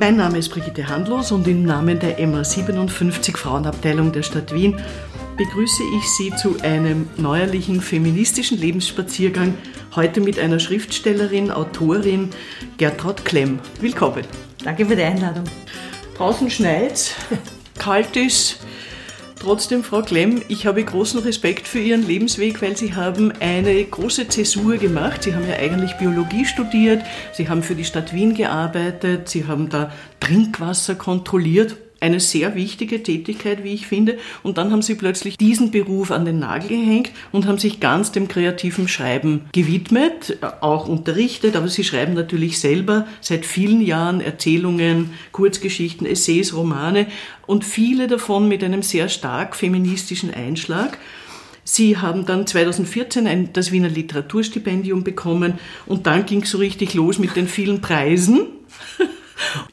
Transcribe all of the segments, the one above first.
Mein Name ist Brigitte Handlos und im Namen der MA 57 Frauenabteilung der Stadt Wien begrüße ich Sie zu einem neuerlichen feministischen Lebensspaziergang, heute mit einer Schriftstellerin, Autorin, Gertraud Klemm. Willkommen. Danke für die Einladung. Draußen schneit, kalt ist. Trotzdem, Frau Klemm, ich habe großen Respekt für Ihren Lebensweg, weil Sie haben eine große Zäsur gemacht. Sie haben ja eigentlich Biologie studiert, Sie haben für die Stadt Wien gearbeitet, Sie haben da Trinkwasser kontrolliert, eine sehr wichtige Tätigkeit, wie ich finde. Und dann haben sie plötzlich diesen Beruf an den Nagel gehängt und haben sich ganz dem kreativen Schreiben gewidmet, auch unterrichtet, aber sie schreiben natürlich selber seit vielen Jahren Erzählungen, Kurzgeschichten, Essays, Romane und viele davon mit einem sehr stark feministischen Einschlag. Sie haben dann 2014 ein, das Wiener Literaturstipendium bekommen und dann ging es so richtig los mit den vielen Preisen.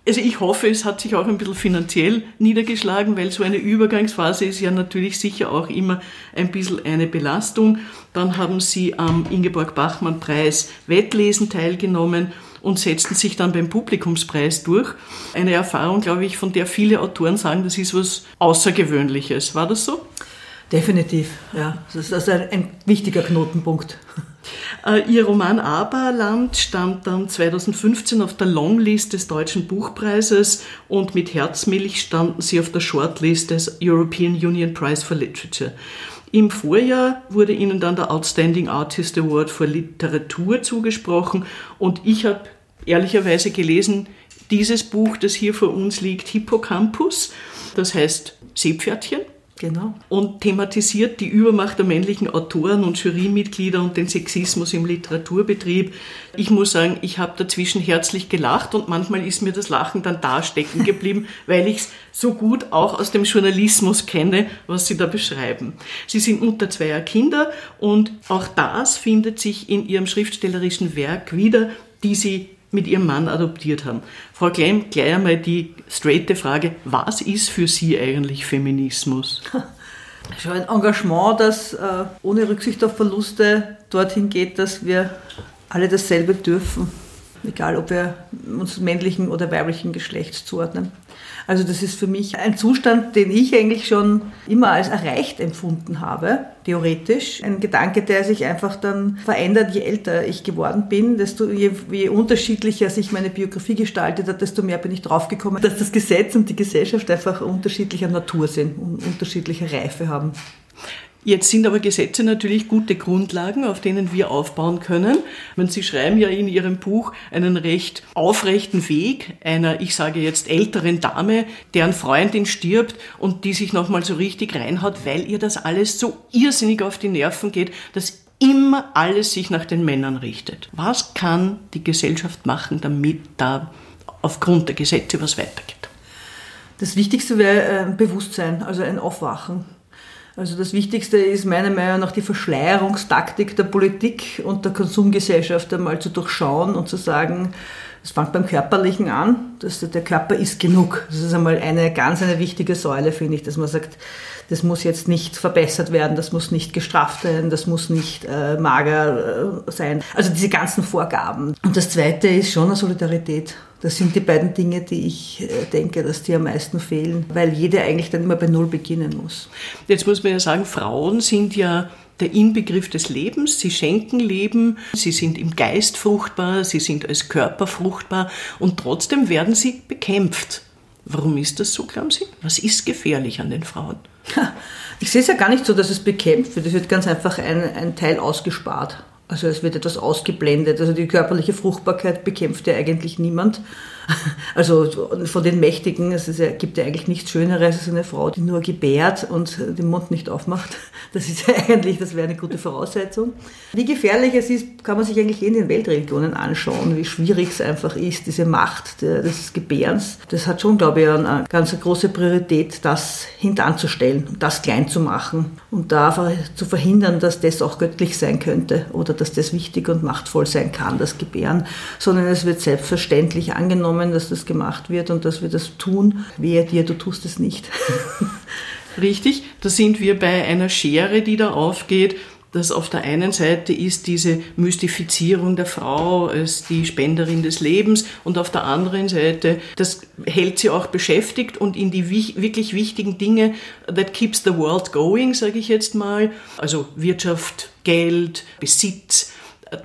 Also ich hoffe, es hat sich auch ein bisschen finanziell niedergeschlagen, weil so eine Übergangsphase ist ja natürlich sicher auch immer ein bisschen eine Belastung. Dann haben Sie am Ingeborg-Bachmann-Preis Wettlesen teilgenommen und setzten sich dann beim Publikumspreis durch. Eine Erfahrung, glaube ich, von der viele Autoren sagen, das ist was Außergewöhnliches. War das so? Definitiv, ja. Das ist ein, ein wichtiger Knotenpunkt. Äh, ihr Roman Aberland stand dann 2015 auf der Longlist des Deutschen Buchpreises und mit Herzmilch standen sie auf der Shortlist des European Union Prize for Literature. Im Vorjahr wurde ihnen dann der Outstanding Artist Award für Literatur zugesprochen und ich habe ehrlicherweise gelesen, dieses Buch, das hier vor uns liegt, Hippocampus, das heißt Seepferdchen Genau. Und thematisiert die Übermacht der männlichen Autoren und Jurymitglieder und den Sexismus im Literaturbetrieb. Ich muss sagen, ich habe dazwischen herzlich gelacht und manchmal ist mir das Lachen dann da stecken geblieben, weil ich es so gut auch aus dem Journalismus kenne, was Sie da beschreiben. Sie sind Mutter zweier Kinder und auch das findet sich in Ihrem schriftstellerischen Werk wieder, die Sie mit ihrem Mann adoptiert haben. Frau Klemm, gleich einmal die straighte Frage, was ist für Sie eigentlich Feminismus? Schon ein Engagement, das äh, ohne Rücksicht auf Verluste dorthin geht, dass wir alle dasselbe dürfen, egal ob wir uns männlichen oder weiblichen Geschlechts zuordnen. Also das ist für mich ein Zustand, den ich eigentlich schon immer als erreicht empfunden habe, theoretisch. Ein Gedanke, der sich einfach dann verändert, je älter ich geworden bin, desto je, je unterschiedlicher sich meine Biografie gestaltet hat, desto mehr bin ich draufgekommen, dass das Gesetz und die Gesellschaft einfach unterschiedlicher Natur sind und unterschiedliche Reife haben. Jetzt sind aber Gesetze natürlich gute Grundlagen, auf denen wir aufbauen können. Meine, Sie schreiben ja in Ihrem Buch einen recht aufrechten Weg einer, ich sage jetzt, älteren Dame, deren Freundin stirbt und die sich nochmal so richtig reinhaut, weil ihr das alles so irrsinnig auf die Nerven geht, dass immer alles sich nach den Männern richtet. Was kann die Gesellschaft machen, damit da aufgrund der Gesetze was weitergeht? Das Wichtigste wäre ein Bewusstsein, also ein Aufwachen. Also das Wichtigste ist meiner Meinung nach die Verschleierungstaktik der Politik und der Konsumgesellschaft einmal zu durchschauen und zu sagen, es fängt beim Körperlichen an, dass der Körper ist genug. Das ist einmal eine ganz eine wichtige Säule, finde ich, dass man sagt, das muss jetzt nicht verbessert werden, das muss nicht gestraft werden, das muss nicht äh, mager äh, sein. Also diese ganzen Vorgaben. Und das Zweite ist schon eine Solidarität. Das sind die beiden Dinge, die ich äh, denke, dass die am meisten fehlen, weil jede eigentlich dann immer bei Null beginnen muss. Jetzt muss man ja sagen, Frauen sind ja der Inbegriff des Lebens. Sie schenken Leben, sie sind im Geist fruchtbar, sie sind als Körper fruchtbar und trotzdem werden sie bekämpft. Warum ist das so, glauben Sie? Was ist gefährlich an den Frauen? Ich sehe es ja gar nicht so, dass es bekämpft wird. Es wird ganz einfach ein, ein Teil ausgespart. Also es wird etwas ausgeblendet. Also die körperliche Fruchtbarkeit bekämpft ja eigentlich niemand. Also von den Mächtigen, es ja, gibt ja eigentlich nichts Schöneres als eine Frau, die nur gebärt und den Mund nicht aufmacht. Das ist ja eigentlich, das wäre eine gute Voraussetzung. Wie gefährlich es ist, kann man sich eigentlich in den Weltreligionen anschauen, wie schwierig es einfach ist, diese Macht des Gebärens. Das hat schon, glaube ich, eine ganz große Priorität, das hintanzustellen, das klein zu machen und da zu verhindern, dass das auch göttlich sein könnte oder dass das wichtig und machtvoll sein kann, das Gebären, sondern es wird selbstverständlich angenommen angenommen, dass das gemacht wird und dass wir das tun. Wehe dir, du tust es nicht. Richtig, da sind wir bei einer Schere, die da aufgeht. dass auf der einen Seite ist diese Mystifizierung der Frau als die Spenderin des Lebens und auf der anderen Seite, das hält sie auch beschäftigt und in die wirklich wichtigen Dinge, that keeps the world going, sage ich jetzt mal, also Wirtschaft, Geld, Besitz,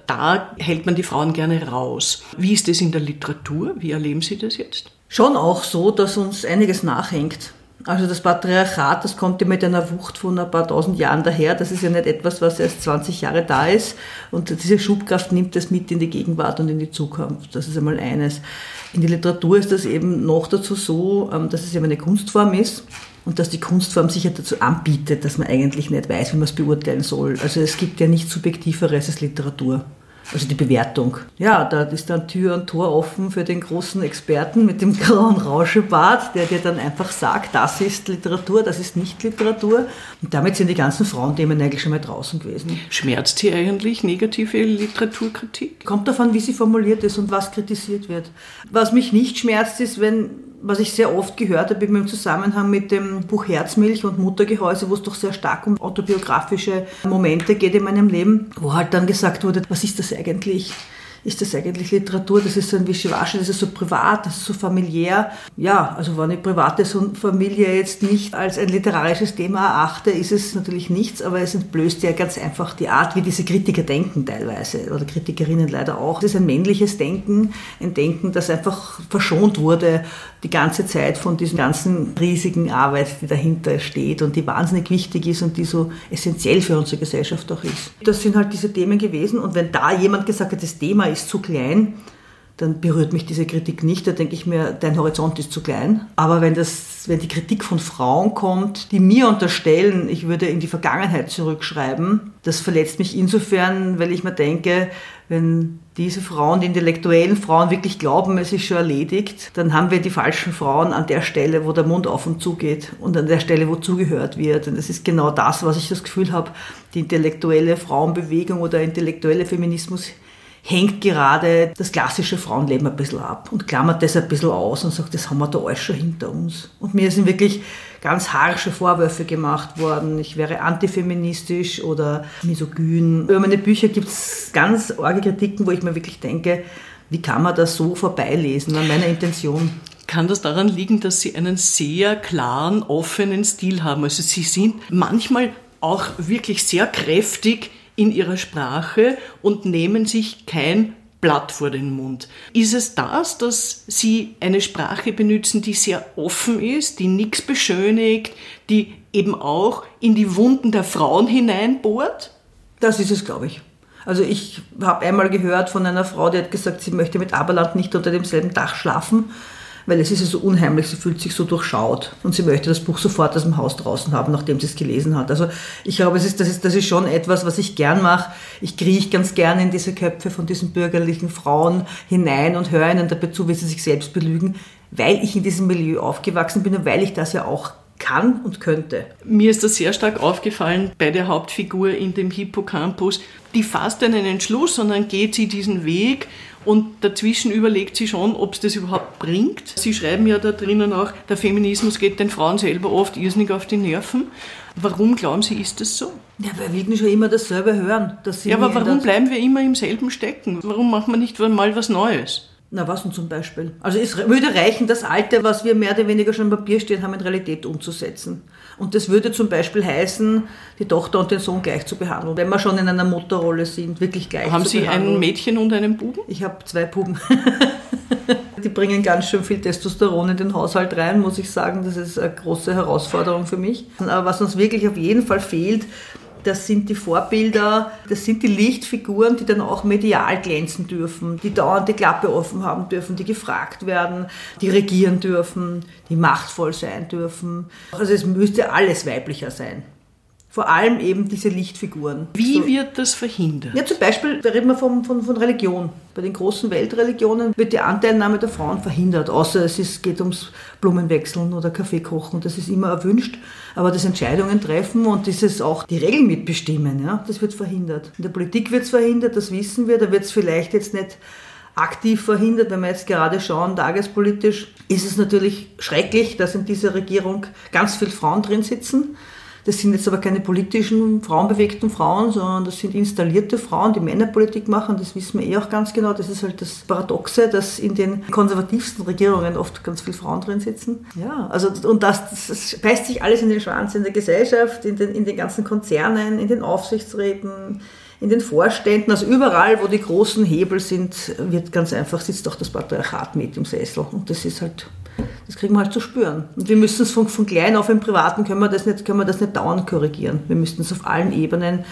da hält man die Frauen gerne raus. Wie ist das in der Literatur? Wie erleben Sie das jetzt? Schon auch so, dass uns einiges nachhängt. Also das Patriarchat, das kommt ja mit einer Wucht von ein paar tausend Jahren daher. Das ist ja nicht etwas, was erst 20 Jahre da ist. Und diese Schubkraft nimmt das mit in die Gegenwart und in die Zukunft. Das ist einmal eines. In der Literatur ist das eben noch dazu so, ähm, dass es eben eine Kunstform ist und dass die Kunstform sich ja dazu anbietet, dass man eigentlich nicht weiß, wie man es beurteilen soll. Also es gibt ja nichts Subjektiveres als Literatur also die Bewertung. Ja, da ist dann Tür und Tor offen für den großen Experten mit dem grauen Rauschebart, der dir dann einfach sagt, das ist Literatur, das ist nicht Literatur. Und damit sind die ganzen Frauenthemen eigentlich schon mal draußen gewesen. Schmerzt Sie eigentlich negative Literaturkritik? Kommt davon, wie sie formuliert ist und was kritisiert wird. Was mich nicht schmerzt, ist, wenn was ich sehr oft gehört habe im Zusammenhang mit dem Buch Herzmilch und Muttergehäuse, wo es doch sehr stark um autobiografische Momente geht in meinem Leben, wo halt dann gesagt wurde, was ist das eigentlich? Ist das eigentlich Literatur? Das ist so ein Wischiwaschi, das ist so privat, das ist so familiär. Ja, also wenn ich private Familie jetzt nicht als ein literarisches Thema erachte, ist es natürlich nichts, aber es entblößt ja ganz einfach die Art, wie diese Kritiker denken teilweise oder Kritikerinnen leider auch. Es ist ein männliches Denken, ein Denken, das einfach verschont wurde die ganze Zeit von diesen ganzen riesigen Arbeit, die dahinter steht und die wahnsinnig wichtig ist und die so essentiell für unsere Gesellschaft auch ist. Das sind halt diese Themen gewesen und wenn da jemand gesagt hat, das Thema ist zu klein, dann berührt mich diese Kritik nicht. Da denke ich mir, dein Horizont ist zu klein. Aber wenn, das, wenn die Kritik von Frauen kommt, die mir unterstellen, ich würde in die Vergangenheit zurückschreiben, das verletzt mich insofern, weil ich mir denke, wenn diese Frauen, die intellektuellen Frauen wirklich glauben, es ist schon erledigt, dann haben wir die falschen Frauen an der Stelle, wo der Mund auf und zu geht und an der Stelle, wo zugehört wird. Und das ist genau das, was ich das Gefühl habe, die intellektuelle Frauenbewegung oder intellektuelle Feminismus hängt gerade das klassische Frauenleben ein bisschen ab und klammert das ein bisschen aus und sagt, das haben wir da alles schon hinter uns. Und mir sind wirklich ganz harsche Vorwürfe gemacht worden. Ich wäre antifeministisch oder misogyn. Über meine Bücher gibt es ganz arge Kritiken, wo ich mir wirklich denke, wie kann man das so vorbeilesen an meiner Intention? Kann das daran liegen, dass Sie einen sehr klaren, offenen Stil haben? Also Sie sind manchmal auch wirklich sehr kräftig in ihrer Sprache und nehmen sich kein Blatt vor den Mund. Ist es das, dass Sie eine Sprache benutzen, die sehr offen ist, die nichts beschönigt, die eben auch in die Wunden der Frauen hineinbohrt? Das ist es, glaube ich. Also ich habe einmal gehört von einer Frau, die hat gesagt, sie möchte mit Aberland nicht unter demselben Dach schlafen weil es ist ja so unheimlich, sie fühlt sich so durchschaut und sie möchte das Buch sofort aus dem Haus draußen haben, nachdem sie es gelesen hat. Also ich glaube, es ist, das, ist, das ist schon etwas, was ich gern mache. Ich krieche ganz gern in diese Köpfe von diesen bürgerlichen Frauen hinein und höre ihnen dabei zu, wie sie sich selbst belügen, weil ich in diesem Milieu aufgewachsen bin und weil ich das ja auch kann und könnte. Mir ist das sehr stark aufgefallen bei der Hauptfigur in dem Hippocampus. Die fasst einen Entschluss und dann geht sie diesen Weg und dazwischen überlegt sie schon, ob es das überhaupt bringt. Sie schreiben ja da drinnen auch, der Feminismus geht den Frauen selber oft irrsinnig auf die Nerven. Warum glauben Sie, ist das so? Ja, weil wir schon immer dasselbe hören. ja, aber warum bleiben wir immer im selben Stecken? Warum machen wir nicht mal was Neues? Na, was denn zum Beispiel? Also es würde reichen, das Alte, was wir mehr oder weniger schon im Papier stehen haben, in Realität umzusetzen. Und das würde zum Beispiel heißen, die Tochter und den Sohn gleich zu behandeln, wenn wir schon in einer Mutterrolle sind, wirklich gleich haben zu Sie behandeln. Haben Sie ein Mädchen und einen Buben? Ich habe zwei Buben. die bringen ganz schön viel Testosteron in den Haushalt rein, muss ich sagen. Das ist eine große Herausforderung für mich. Aber was uns wirklich auf jeden Fall fehlt, das sind die Vorbilder, das sind die Lichtfiguren, die dann auch medial glänzen dürfen, die dauernd die Klappe offen haben dürfen, die gefragt werden, die regieren dürfen, die machtvoll sein dürfen. Also es müsste alles weiblicher sein. Vor allem eben diese Lichtfiguren. Wie so. wird das verhindert? Ja, zum Beispiel, da reden wir von, von, von Religion. Bei den großen Weltreligionen wird die Anteilnahme der Frauen verhindert, außer es ist, geht ums Blumenwechseln oder Kaffee kochen. Das ist immer erwünscht. Aber das Entscheidungen treffen und dieses auch die Regeln mitbestimmen, ja, das wird verhindert. In der Politik wird es verhindert, das wissen wir. Da wird es vielleicht jetzt nicht aktiv verhindert. Wenn wir jetzt gerade schauen, tagespolitisch, ist es natürlich schrecklich, dass in dieser Regierung ganz viele Frauen drin sitzen Das sind jetzt aber keine politischen, frauenbewegten Frauen, sondern das sind installierte Frauen, die Männerpolitik machen. Das wissen wir eh auch ganz genau. Das ist halt das Paradoxe, dass in den konservativsten Regierungen oft ganz viele Frauen drin sitzen. Ja, also, und das, das beißt sich alles in den Schwanz in der Gesellschaft, in den, in den ganzen Konzernen, in den Aufsichtsräten, in den Vorständen, also überall, wo die großen Hebel sind, wird ganz einfach, sitzt auch das Patriarchat mit im Sessel. Und das ist halt, das kriegen wir halt zu spüren. Und wir müssen es von, von klein auf im Privaten, können wir, das nicht, können wir das nicht dauernd korrigieren. Wir müssen es auf allen Ebenen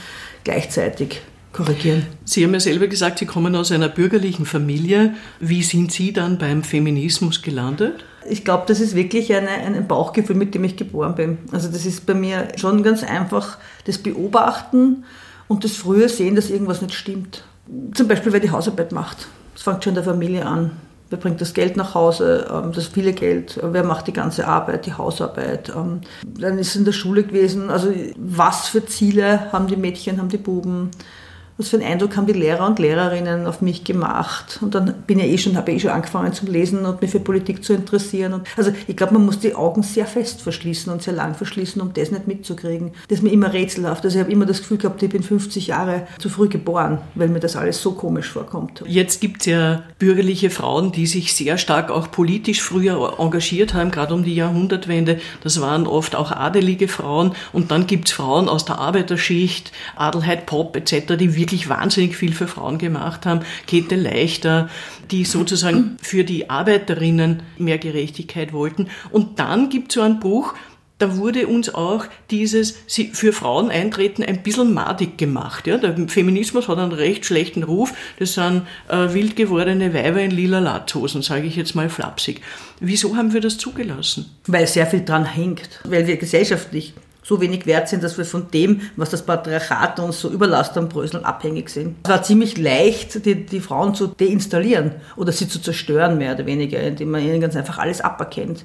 gleichzeitig korrigieren. Sie haben ja selber gesagt, Sie kommen aus einer bürgerlichen Familie. Wie sind Sie dann beim Feminismus gelandet? Ich glaube, das ist wirklich eine, ein Bauchgefühl, mit dem ich geboren bin. Also das ist bei mir schon ganz einfach das Beobachten und das frühe Sehen, dass irgendwas nicht stimmt. Zum Beispiel, wer die Hausarbeit macht. Das fängt schon in der Familie an. Wer bringt das Geld nach Hause, ähm, das viele Geld, wer macht die ganze Arbeit, die Hausarbeit. Ähm, dann ist es in der Schule gewesen, also was für Ziele haben die Mädchen, haben die Buben, was für einen Eindruck haben die Lehrer und Lehrerinnen auf mich gemacht. Und dann bin ja eh schon, habe ich eh schon angefangen zu lesen und mich für Politik zu interessieren. Und also ich glaube, man muss die Augen sehr fest verschließen und sehr lang verschließen, um das nicht mitzukriegen. Das ist mir immer rätselhaft. Also ich habe immer das Gefühl gehabt, ich bin 50 Jahre zu früh geboren, weil mir das alles so komisch vorkommt. Jetzt gibt es ja bürgerliche Frauen, die sich sehr stark auch politisch früher engagiert haben, gerade um die Jahrhundertwende. Das waren oft auch adelige Frauen. Und dann gibt es Frauen aus der Arbeiterschicht, Adelheid Popp etc., die wirklich wirklich wahnsinnig viel für Frauen gemacht haben. Käthe Leichter, die sozusagen für die Arbeiterinnen mehr Gerechtigkeit wollten. Und dann gibt es so ein Buch, da wurde uns auch dieses für Frauen eintreten ein bisschen madig gemacht. Ja? Der Feminismus hat einen recht schlechten Ruf. Das sind äh, wild gewordene Weiber in lila Latzhosen, sage ich jetzt mal flapsig. Wieso haben wir das zugelassen? Weil sehr viel dran hängt, weil wir gesellschaftlich so wenig wert sind, dass wir von dem, was das Patriarchat uns so überlastet am Bröseln, abhängig sind. Es war ziemlich leicht, die, die Frauen zu deinstallieren oder sie zu zerstören, mehr oder weniger, indem man ihnen ganz einfach alles aberkennt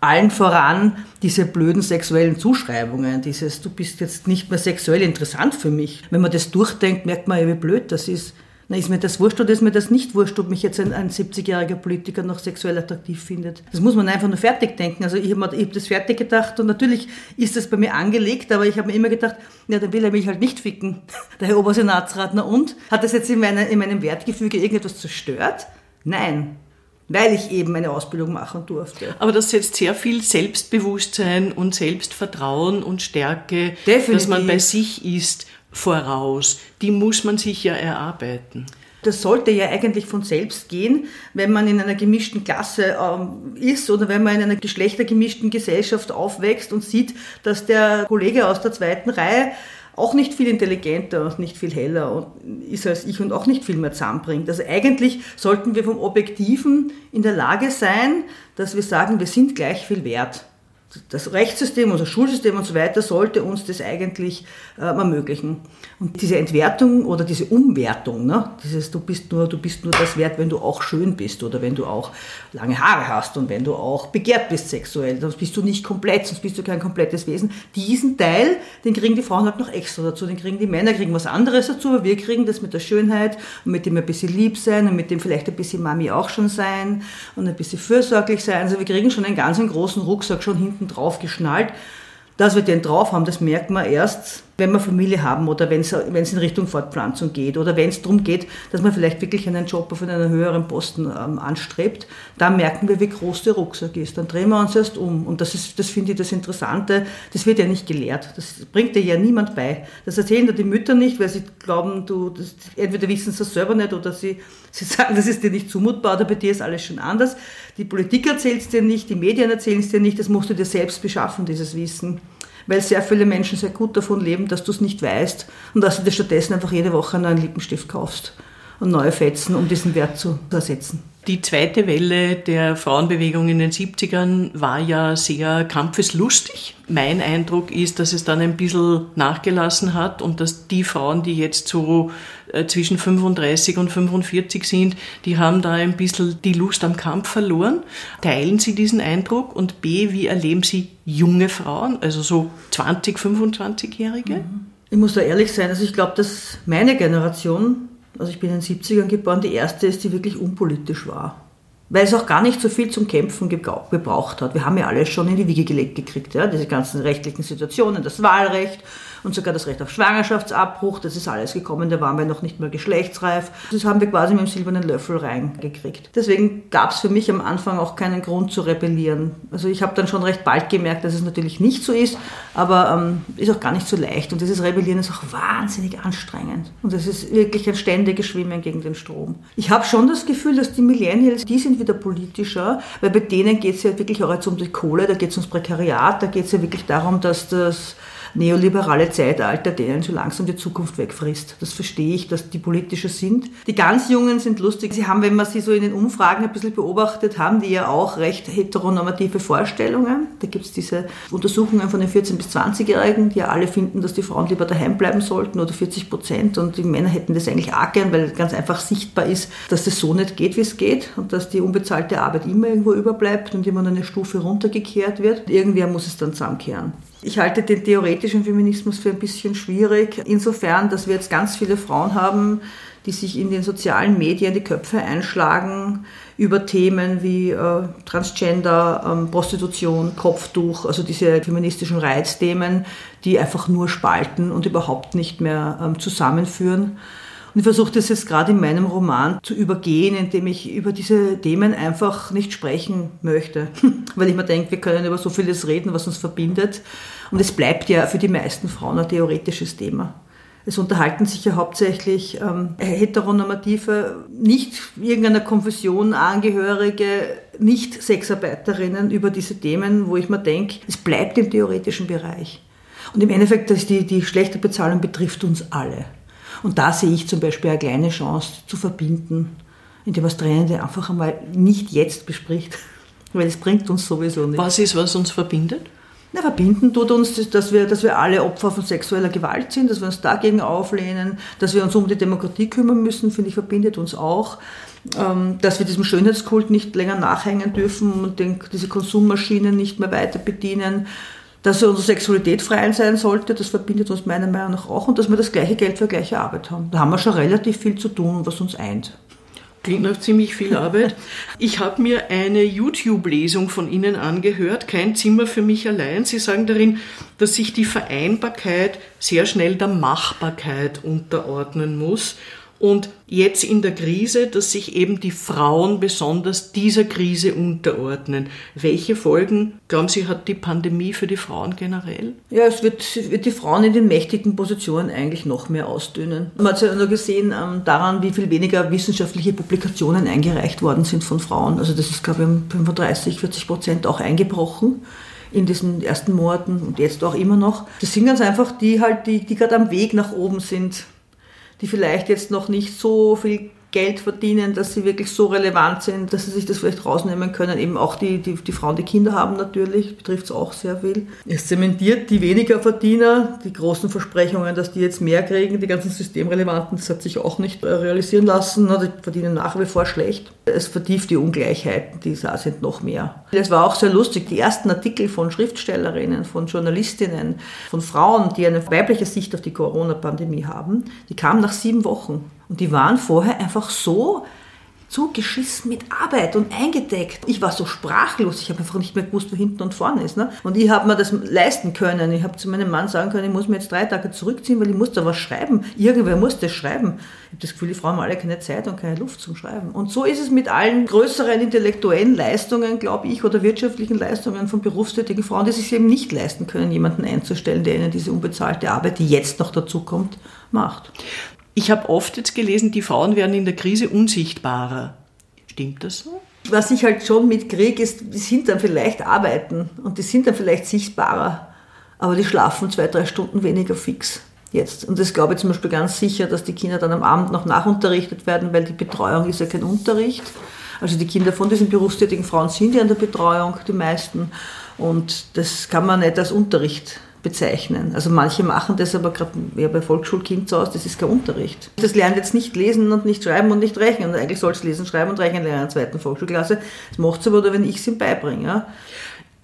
allen voran diese blöden sexuellen Zuschreibungen, dieses du bist jetzt nicht mehr sexuell interessant für mich. Wenn man das durchdenkt, merkt man ja, wie blöd das ist. Na, ist mir das wurscht oder ist mir das nicht wurscht, ob mich jetzt ein, ein 70-jähriger Politiker noch sexuell attraktiv findet? Das muss man einfach nur fertig denken. Also ich habe hab das fertig gedacht und natürlich ist das bei mir angelegt, aber ich habe mir immer gedacht, ja, dann will er mich halt nicht ficken, der Herr Obersenatsrat. Na und? Hat das jetzt in, meine, in meinem Wertgefüge irgendetwas zerstört? Nein, weil ich eben eine Ausbildung machen durfte. Aber das setzt sehr viel Selbstbewusstsein und Selbstvertrauen und Stärke, Definitiv. dass man bei sich ist voraus. Die muss man sich ja erarbeiten. Das sollte ja eigentlich von selbst gehen, wenn man in einer gemischten Klasse ähm, ist oder wenn man in einer geschlechtergemischten Gesellschaft aufwächst und sieht, dass der Kollege aus der zweiten Reihe auch nicht viel intelligenter und nicht viel heller ist als ich und auch nicht viel mehr zusammenbringt. Also eigentlich sollten wir vom Objektiven in der Lage sein, dass wir sagen, wir sind gleich viel wert das Rechtssystem, unser Schulsystem und so weiter sollte uns das eigentlich äh, ermöglichen. Und diese Entwertung oder diese Umwertung, ne, dieses du bist nur, du bist nur das wert, wenn du auch schön bist oder wenn du auch lange Haare hast und wenn du auch begehrt bist sexuell, sonst bist du nicht komplett, sonst bist du kein komplettes Wesen. Diesen Teil, den kriegen die Frauen halt noch extra dazu, den kriegen die Männer, kriegen was anderes dazu, aber wir kriegen das mit der Schönheit und mit dem ein bisschen lieb sein und mit dem vielleicht ein bisschen Mami auch schon sein und ein bisschen fürsorglich sein. Also wir kriegen schon einen ganz großen Rucksack schon hinten hinten drauf geschnallt. Dass wir den drauf haben, das merkt man erst, wenn wir Familie haben oder wenn es in Richtung Fortpflanzung geht oder wenn es darum geht, dass man vielleicht wirklich einen Job auf einen höheren Posten ähm, anstrebt, da merken wir, wie groß der Rucksack ist. Dann drehen wir uns erst um. Und das ist, das finde ich das Interessante. Das wird ja nicht gelehrt. Das bringt dir ja niemand bei. Das erzählen dir die Mütter nicht, weil sie glauben, du, das, entweder wissen sie das selber nicht oder sie, sie sagen, das ist dir nicht zumutbar oder bei dir ist alles schon anders. Die Politik erzählt es dir nicht, die Medien erzählen es dir nicht, das musst du dir selbst beschaffen, dieses Wissen weil sehr viele Menschen sehr gut davon leben, dass du es nicht weißt und dass du dir stattdessen einfach jede Woche einen neuen Lippenstift kaufst und neue Fetzen, um diesen Wert zu ersetzen. Die zweite Welle der Frauenbewegung in den 70ern war ja sehr kampfeslustig. Mein Eindruck ist, dass es dann ein bisschen nachgelassen hat und dass die Frauen, die jetzt so zwischen 35 und 45 sind, die haben da ein bisschen die Lust am Kampf verloren. Teilen Sie diesen Eindruck? Und B, wie erleben Sie junge Frauen, also so 20, 25-Jährige? Ich muss da ehrlich sein, also ich glaube, dass meine Generation also ich bin in den 70ern geboren, die erste ist, die wirklich unpolitisch war. weil es auch gar nicht so viel zum Kämpfen gebraucht hat. Wir haben ja alles schon in die Wiege gelegt gekriegt, ja? diese ganzen rechtlichen Situationen, das Wahlrecht und sogar das Recht auf Schwangerschaftsabbruch, das ist alles gekommen, da waren wir noch nicht mal geschlechtsreif. Das haben wir quasi mit dem silbernen Löffel reingekriegt. Deswegen gab es für mich am Anfang auch keinen Grund zu rebellieren. Also ich habe dann schon recht bald gemerkt, dass es natürlich nicht so ist, aber ähm, ist auch gar nicht so leicht und dieses Rebellieren ist auch wahnsinnig anstrengend und es ist wirklich ein ständiges Schwimmen gegen den Strom. Ich habe schon das Gefühl, dass die Millennials, die sind wieder politischer, weil bei denen geht es ja wirklich auch jetzt um die Kohle, da geht es ums Prekariat, da geht es ja wirklich darum, dass das neoliberale Zeitalter, denen so langsam die Zukunft wegfrisst. Das verstehe ich, dass die politischer sind. Die ganz Jungen sind lustig. Sie haben, wenn man sie so in den Umfragen ein bisschen beobachtet, haben die ja auch recht heteronormative Vorstellungen. Da gibt es diese Untersuchungen von den 14- bis 20-Jährigen, die ja alle finden, dass die Frauen lieber daheim bleiben sollten oder 40 Prozent und die Männer hätten das eigentlich auch gern, weil ganz einfach sichtbar ist, dass das so nicht geht, wie es geht und dass die unbezahlte Arbeit immer irgendwo überbleibt und immer eine Stufe runtergekehrt wird. Irgendwer muss es dann zusammenkehren. Ich halte den theoretischen Feminismus für ein bisschen schwierig, insofern, dass wir jetzt ganz viele Frauen haben, die sich in den sozialen Medien die Köpfe einschlagen über Themen wie äh, Transgender, ähm, Prostitution, Kopftuch, also diese feministischen Reizthemen, die einfach nur spalten und überhaupt nicht mehr ähm, zusammenführen. Und ich versuche das jetzt gerade in meinem Roman zu übergehen, indem ich über diese Themen einfach nicht sprechen möchte. Weil ich mir denke, wir können über so vieles reden, was uns verbindet. Und es bleibt ja für die meisten Frauen ein theoretisches Thema. Es unterhalten sich ja hauptsächlich ähm, heteronormative, nicht irgendeiner Konfession angehörige, nicht Sexarbeiterinnen über diese Themen, wo ich mir denke, es bleibt im theoretischen Bereich. Und im Endeffekt, dass die, die schlechte Bezahlung betrifft uns alle. Und da sehe ich zum Beispiel eine kleine Chance zu verbinden, indem man das Trennende einfach einmal nicht jetzt bespricht, weil es bringt uns sowieso nicht. Was ist, was uns verbindet? Na, verbinden tut uns, dass wir, dass wir alle Opfer von sexueller Gewalt sind, dass wir uns dagegen auflehnen, dass wir uns um die Demokratie kümmern müssen, finde ich, verbindet uns auch. Ähm, dass wir diesem Schönheitskult nicht länger nachhängen dürfen und den, diese Konsummaschinen nicht mehr weiter bedienen dass unsere Sexualität frei sein sollte, das verbindet uns meiner Meinung nach auch und dass wir das gleiche Geld für gleiche Arbeit haben. Da haben wir schon relativ viel zu tun, was uns eint. Klingt nach ziemlich viel Arbeit. Ich habe mir eine YouTube-Lesung von Ihnen angehört, kein Zimmer für mich allein. Sie sagen darin, dass sich die Vereinbarkeit sehr schnell der Machbarkeit unterordnen muss und jetzt in der Krise, dass sich eben die Frauen besonders dieser Krise unterordnen. Welche Folgen, glauben Sie, hat die Pandemie für die Frauen generell? Ja, es wird, wird die Frauen in den mächtigen Positionen eigentlich noch mehr ausdünnen. Man hat es ja nur gesehen ähm, daran, wie viel weniger wissenschaftliche Publikationen eingereicht worden sind von Frauen. Also das ist, glaube ich, um 35, 40 Prozent auch eingebrochen in diesen ersten Monaten und jetzt auch immer noch. Das sind ganz einfach die halt, die, die gerade am Weg nach oben sind die vielleicht jetzt noch nicht so viel Geld verdienen, dass sie wirklich so relevant sind, dass sie sich das vielleicht rausnehmen können. Eben auch die, die, die Frauen, die Kinder haben natürlich, betrifft es auch sehr viel. Es zementiert die weniger Verdiener, die großen Versprechungen, dass die jetzt mehr kriegen, die ganzen Systemrelevanten, das hat sich auch nicht realisieren lassen. Die verdienen nach wie vor schlecht. Es vertieft die Ungleichheiten, die da sind, noch mehr. Es war auch sehr lustig, die ersten Artikel von Schriftstellerinnen, von Journalistinnen, von Frauen, die eine weibliche Sicht auf die Corona-Pandemie haben, die kamen nach sieben Wochen. Und die waren vorher einfach so zugeschissen mit Arbeit und eingedeckt. Ich war so sprachlos, ich habe einfach nicht mehr gewusst, wo hinten und vorne ist. Ne? Und ich habe mir das leisten können. Ich habe zu meinem Mann sagen können, ich muss mir jetzt drei Tage zurückziehen, weil ich muss da was schreiben. Irgendwer muss das schreiben. Ich habe das Gefühl, die Frauen haben alle keine Zeit und keine Luft zum Schreiben. Und so ist es mit allen größeren intellektuellen Leistungen, glaube ich, oder wirtschaftlichen Leistungen von berufstätigen Frauen, die sich eben nicht leisten können, jemanden einzustellen, der ihnen diese unbezahlte Arbeit, die jetzt noch dazu kommt, macht. Ich habe oft jetzt gelesen, die Frauen werden in der Krise unsichtbarer. Stimmt das so? Was ich halt schon mitkriege, ist, die sind dann vielleicht arbeiten und die sind dann vielleicht sichtbarer, aber die schlafen zwei, drei Stunden weniger fix jetzt. Und das glaube ich zum Beispiel ganz sicher, dass die Kinder dann am Abend noch nachunterrichtet werden, weil die Betreuung ist ja kein Unterricht. Also die Kinder von diesen berufstätigen Frauen sind ja in der Betreuung, die meisten. Und das kann man nicht als Unterricht bezeichnen. Also manche machen das aber gerade ja, bei Volksschulkind so aus, das ist kein Unterricht. Das lernt jetzt nicht lesen und nicht schreiben und nicht rechnen. Und eigentlich soll es lesen, schreiben und rechnen lernen in der zweiten Volksschulklasse. Das macht es aber, wenn ich es ihm beibringe. Ja.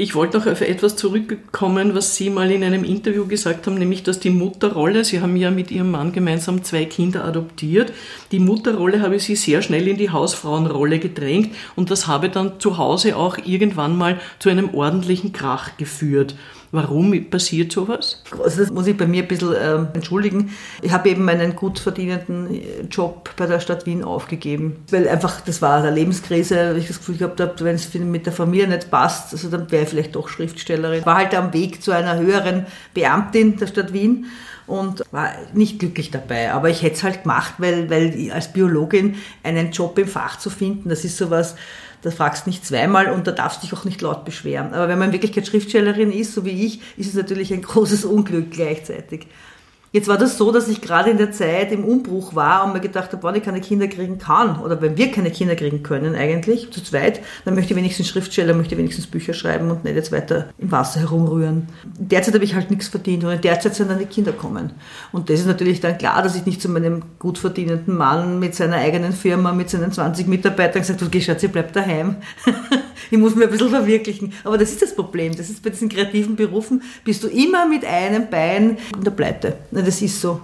Ich wollte noch auf etwas zurückkommen, was Sie mal in einem Interview gesagt haben, nämlich, dass die Mutterrolle, Sie haben ja mit Ihrem Mann gemeinsam zwei Kinder adoptiert, die Mutterrolle habe Sie sehr schnell in die Hausfrauenrolle gedrängt und das habe dann zu Hause auch irgendwann mal zu einem ordentlichen Krach geführt. Warum passiert sowas? Also das muss ich bei mir ein bisschen äh, entschuldigen. Ich habe eben meinen gut verdienenden äh, Job bei der Stadt Wien aufgegeben, weil einfach, das war eine Lebenskrise, ich das Gefühl gehabt habe, wenn es mit der Familie nicht passt, also dann wäre ich vielleicht doch Schriftstellerin. War halt am Weg zu einer höheren Beamtin der Stadt Wien und war nicht glücklich dabei. Aber ich hätte es halt gemacht, weil, weil als Biologin einen Job im Fach zu finden, das ist sowas, da fragst nicht zweimal und da darfst du dich auch nicht laut beschweren. Aber wenn man in Wirklichkeit Schriftstellerin ist, so wie ich, ist es natürlich ein großes Unglück gleichzeitig. Jetzt war das so, dass ich gerade in der Zeit im Umbruch war und mir gedacht habe, wenn ich keine Kinder kriegen kann oder wenn wir keine Kinder kriegen können eigentlich, zu zweit, dann möchte ich wenigstens Schriftsteller, möchte ich wenigstens Bücher schreiben und nicht jetzt weiter im Wasser herumrühren. Derzeit habe ich halt nichts verdient und in der Zeit sind dann die Kinder kommen. Und das ist natürlich dann klar, dass ich nicht zu meinem gut verdienenden Mann mit seiner eigenen Firma, mit seinen 20 Mitarbeitern gesagt habe, okay, Schatz, ihr bleibt daheim. ich muss mir ein bisschen verwirklichen. Aber das ist das Problem. Das ist bei diesen kreativen Berufen, bist du immer mit einem Bein in der Pleite. Das ist so.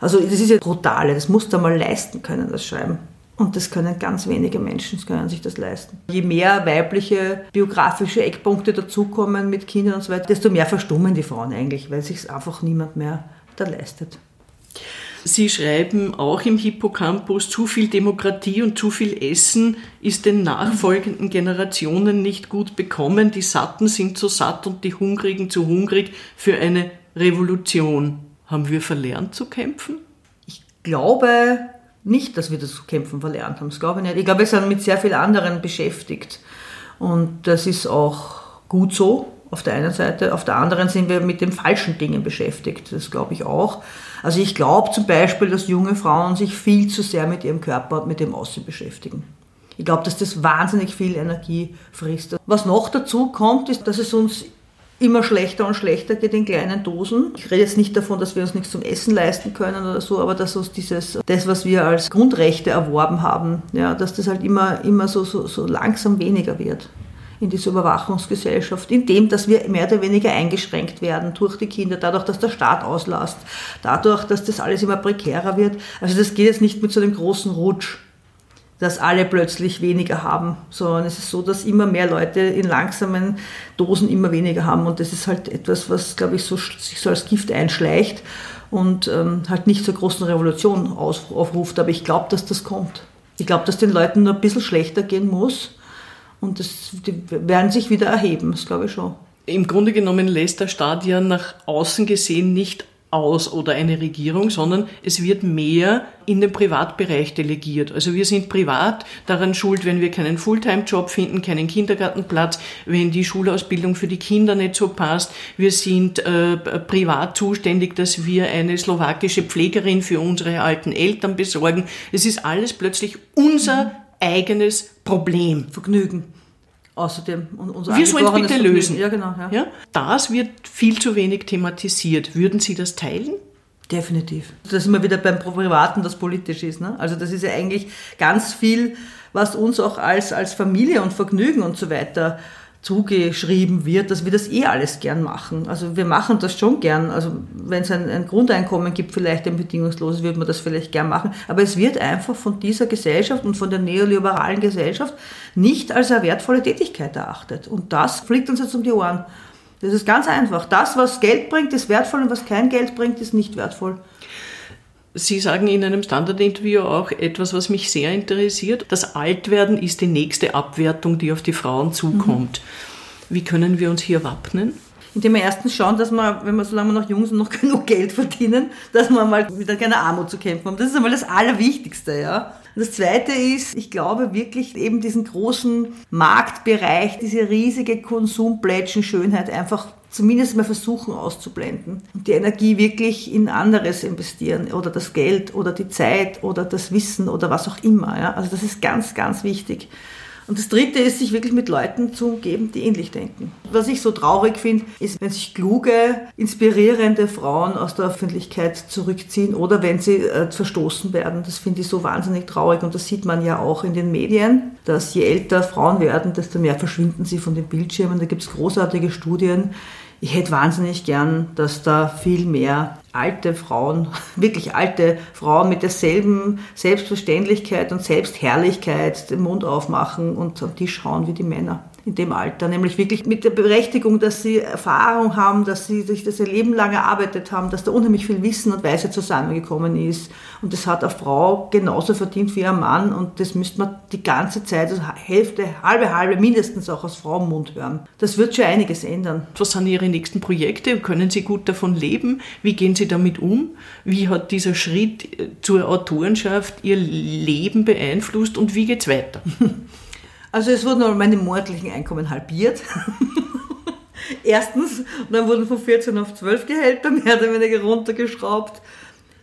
Also das ist ja brutal. Das musst du mal leisten können, das Schreiben. Und das können ganz wenige Menschen können sich das leisten. Je mehr weibliche biografische Eckpunkte dazukommen mit Kindern und so weiter, desto mehr verstummen die Frauen eigentlich, weil sich einfach niemand mehr da leistet. Sie schreiben auch im Hippocampus, zu viel Demokratie und zu viel Essen ist den nachfolgenden Generationen nicht gut bekommen. Die Satten sind zu satt und die Hungrigen zu hungrig für eine Revolution. Haben wir verlernt zu kämpfen? Ich glaube nicht, dass wir das kämpfen verlernt haben. Das glaube ich nicht. Ich glaube, wir sind mit sehr vielen anderen beschäftigt. Und das ist auch gut so auf der einen Seite. Auf der anderen sind wir mit den falschen Dingen beschäftigt. Das glaube ich auch. Also ich glaube zum Beispiel, dass junge Frauen sich viel zu sehr mit ihrem Körper und mit dem Aussehen beschäftigen. Ich glaube, dass das wahnsinnig viel Energie frisst. Was noch dazu kommt, ist, dass es uns immer schlechter und schlechter geht in kleinen Dosen. Ich rede jetzt nicht davon, dass wir uns nichts zum Essen leisten können oder so, aber dass uns dieses, das, was wir als Grundrechte erworben haben, ja, dass das halt immer, immer so, so, so langsam weniger wird in dieser Überwachungsgesellschaft, indem dass wir mehr oder weniger eingeschränkt werden durch die Kinder, dadurch, dass der Staat auslasst, dadurch, dass das alles immer prekärer wird. Also das geht jetzt nicht mit so einem großen Rutsch, dass alle plötzlich weniger haben, sondern es ist so, dass immer mehr Leute in langsamen Dosen immer weniger haben. Und das ist halt etwas, was, glaube ich, so, sich so als Gift einschleicht und ähm, halt nicht zur großen Revolution aufruft, aber ich glaube, dass das kommt. Ich glaube, dass den Leuten nur ein bisschen schlechter gehen muss. Und das, die werden sich wieder erheben, das glaube ich schon. Im Grunde genommen lässt der Staat ja nach außen gesehen nicht aus oder eine Regierung, sondern es wird mehr in den Privatbereich delegiert. Also wir sind privat daran schuld, wenn wir keinen Fulltime-Job finden, keinen Kindergartenplatz, wenn die Schulausbildung für die Kinder nicht so passt. Wir sind äh, privat zuständig, dass wir eine slowakische Pflegerin für unsere alten Eltern besorgen. Es ist alles plötzlich unser eigenes Problem. Vergnügen. Außerdem unser Wir sollen es bitte lösen. Ja, genau. Ja. Ja? Das wird viel zu wenig thematisiert. Würden Sie das teilen? Definitiv. Das ist immer wieder beim Privaten, das politisch ist. Ne? Also das ist ja eigentlich ganz viel, was uns auch als, als Familie und Vergnügen und so weiter zugeschrieben wird, dass wir das eh alles gern machen. Also wir machen das schon gern. Also wenn es ein, ein Grundeinkommen gibt, vielleicht ein bedingungsloses, würde man das vielleicht gern machen. Aber es wird einfach von dieser Gesellschaft und von der neoliberalen Gesellschaft nicht als eine wertvolle Tätigkeit erachtet. Und das fliegt uns jetzt um die Ohren. Das ist ganz einfach. Das, was Geld bringt, ist wertvoll und was kein Geld bringt, ist nicht wertvoll. Sie sagen in einem Standardinterview auch etwas, was mich sehr interessiert. Das Altwerden ist die nächste Abwertung, die auf die Frauen zukommt. Mhm. Wie können wir uns hier wappnen? Indem wir erstens schauen, dass wir, wenn wir, solange wir noch jung sind, noch genug Geld verdienen, dass wir mal wieder keine Armut zu kämpfen haben. Das ist einmal das Allerwichtigste, ja. Das zweite ist, ich glaube wirklich eben diesen großen Marktbereich, diese riesige Konsumplätschen-Schönheit einfach zumindest mal versuchen auszublenden und die Energie wirklich in anderes investieren oder das Geld oder die Zeit oder das Wissen oder was auch immer. Ja? Also das ist ganz, ganz wichtig. Und das Dritte ist, sich wirklich mit Leuten zu umgeben, die ähnlich denken. Was ich so traurig finde, ist, wenn sich kluge, inspirierende Frauen aus der Öffentlichkeit zurückziehen oder wenn sie äh, verstoßen werden. Das finde ich so wahnsinnig traurig und das sieht man ja auch in den Medien, dass je älter Frauen werden, desto mehr verschwinden sie von den Bildschirmen. Da gibt es großartige Studien. Ich hätte wahnsinnig gern, dass da viel mehr alte Frauen, wirklich alte Frauen mit derselben Selbstverständlichkeit und Selbstherrlichkeit den Mund aufmachen und auf die schauen wie die Männer in dem Alter, nämlich wirklich mit der Berechtigung, dass sie Erfahrung haben, dass sie sich das ihr Leben lang erarbeitet haben, dass da unheimlich viel Wissen und Weisheit zusammengekommen ist. Und das hat eine Frau genauso verdient wie ein Mann und das müsste man die ganze Zeit, also Hälfte, halbe, halbe mindestens auch aus Frauenmund hören. Das wird schon einiges ändern. Was sind Ihre nächsten Projekte? Können Sie gut davon leben? Wie gehen Sie damit um? Wie hat dieser Schritt äh, zur Autorenschaft Ihr Leben beeinflusst und wie geht es weiter? Also es wurden meine monatlichen Einkommen halbiert. Erstens, dann wurden von 14 auf 12 Gehälter mehr oder weniger runtergeschraubt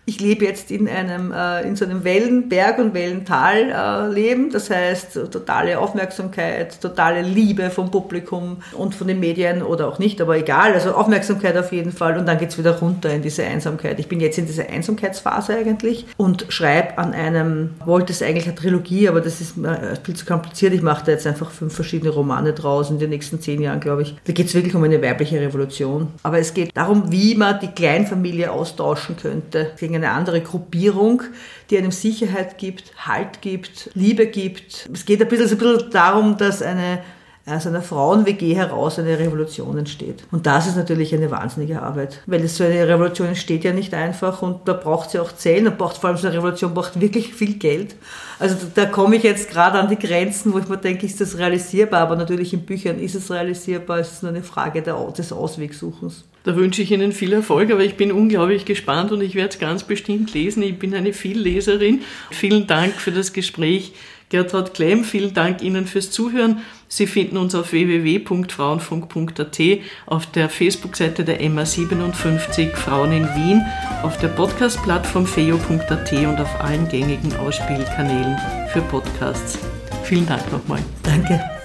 ich lebe jetzt in einem äh, in so einem Wellenberg und Wellental äh, das heißt totale Aufmerksamkeit, totale Liebe vom Publikum und von den Medien oder auch nicht, aber egal, also Aufmerksamkeit auf jeden Fall und dann geht's wieder runter in diese Einsamkeit. Ich bin jetzt in dieser Einsamkeitsphase eigentlich und schreibe an einem, wollte es eigentlich eine Trilogie, aber das ist viel zu kompliziert. Ich mache da jetzt einfach fünf verschiedene Romane draus in den nächsten zehn Jahren, glaube ich. Da geht's wirklich um eine weibliche Revolution. Aber es geht darum, wie man die Kleinfamilie austauschen könnte gegen eine andere Gruppierung, die einem Sicherheit gibt, Halt gibt, Liebe gibt. Es geht ein bisschen, ein bisschen darum, dass eine aus einer Frauen-WG heraus eine Revolution entsteht. Und das ist natürlich eine wahnsinnige Arbeit, weil so eine Revolution entsteht ja nicht einfach und da braucht sie auch Zellen und braucht vor allem so eine Revolution braucht wirklich viel Geld. Also da, da komme ich jetzt gerade an die Grenzen, wo ich mir denke, ist das realisierbar? Aber natürlich in Büchern ist es realisierbar, es ist nur eine Frage der, des Auswegsuchens. Da wünsche ich Ihnen viel Erfolg, aber ich bin unglaublich gespannt und ich werde es ganz bestimmt lesen. Ich bin eine Vielleserin. Vielen Dank für das Gespräch. Gertrud Klemm, vielen Dank Ihnen fürs Zuhören. Sie finden uns auf www.frauenfunk.at, auf der Facebook-Seite der MA57 Frauen in Wien, auf der Podcast-Plattform feo.at und auf allen gängigen Ausspielkanälen für Podcasts. Vielen Dank nochmal. Danke.